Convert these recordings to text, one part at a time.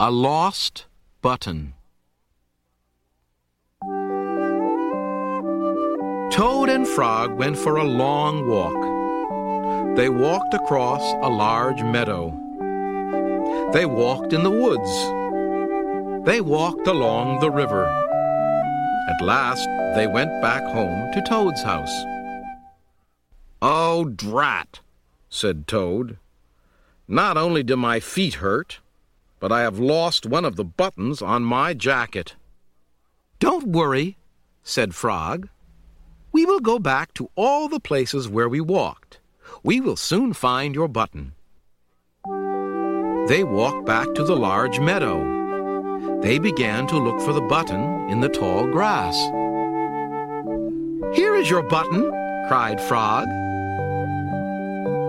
A lost button. Toad and Frog went for a long walk. They walked across a large meadow. They walked in the woods. They walked along the river. At last, they went back home to Toad's house. Oh, drat, said Toad. Not only do my feet hurt, but I have lost one of the buttons on my jacket. Don't worry, said Frog. We will go back to all the places where we walked. We will soon find your button. They walked back to the large meadow. They began to look for the button in the tall grass. Here is your button, cried Frog.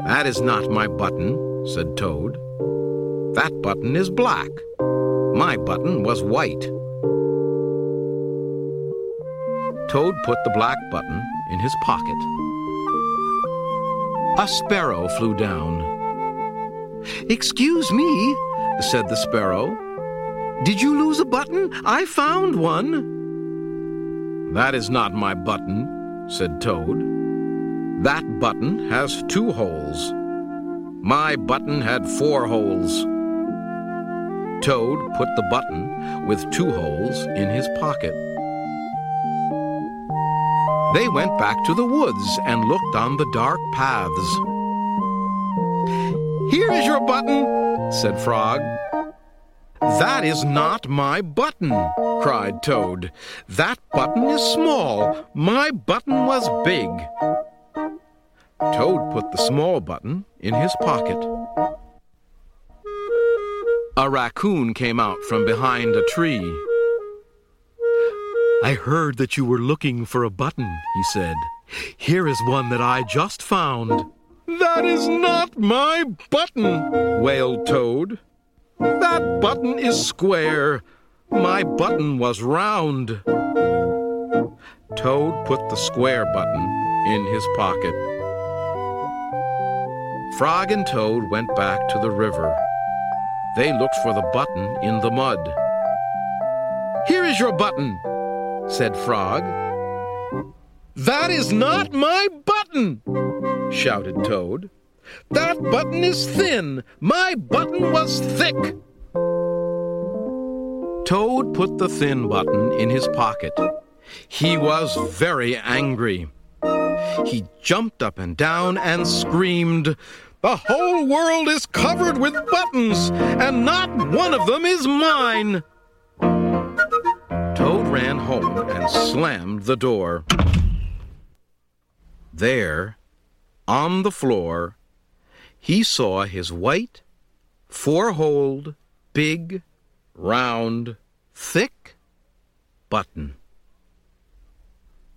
That is not my button, said Toad. That button is black. My button was white. Toad put the black button in his pocket. A sparrow flew down. Excuse me, said the sparrow. Did you lose a button? I found one. That is not my button, said Toad. That button has two holes. My button had four holes. Toad put the button with two holes in his pocket. They went back to the woods and looked on the dark paths. Here is your button, said Frog. That is not my button, cried Toad. That button is small. My button was big. Toad put the small button in his pocket. A raccoon came out from behind a tree. I heard that you were looking for a button, he said. Here is one that I just found. That is not my button, wailed Toad. That button is square. My button was round. Toad put the square button in his pocket. Frog and Toad went back to the river. They looked for the button in the mud. Here is your button, said Frog. That is not my button, shouted Toad. That button is thin. My button was thick. Toad put the thin button in his pocket. He was very angry. He jumped up and down and screamed, The whole world is covered with buttons, and not one of them is mine. Toad ran home and slammed the door. There, on the floor, he saw his white, four holed, big, round, thick button.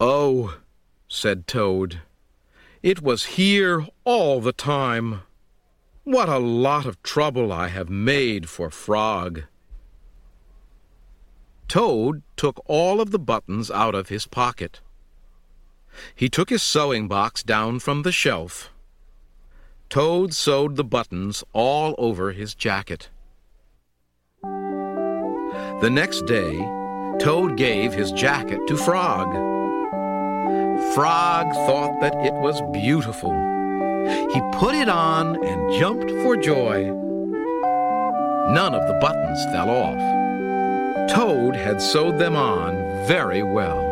Oh, said Toad, it was here all the time. What a lot of trouble I have made for Frog. Toad took all of the buttons out of his pocket. He took his sewing box down from the shelf. Toad sewed the buttons all over his jacket. The next day, Toad gave his jacket to Frog. Frog thought that it was beautiful. He put it on and jumped for joy. None of the buttons fell off. Toad had sewed them on very well.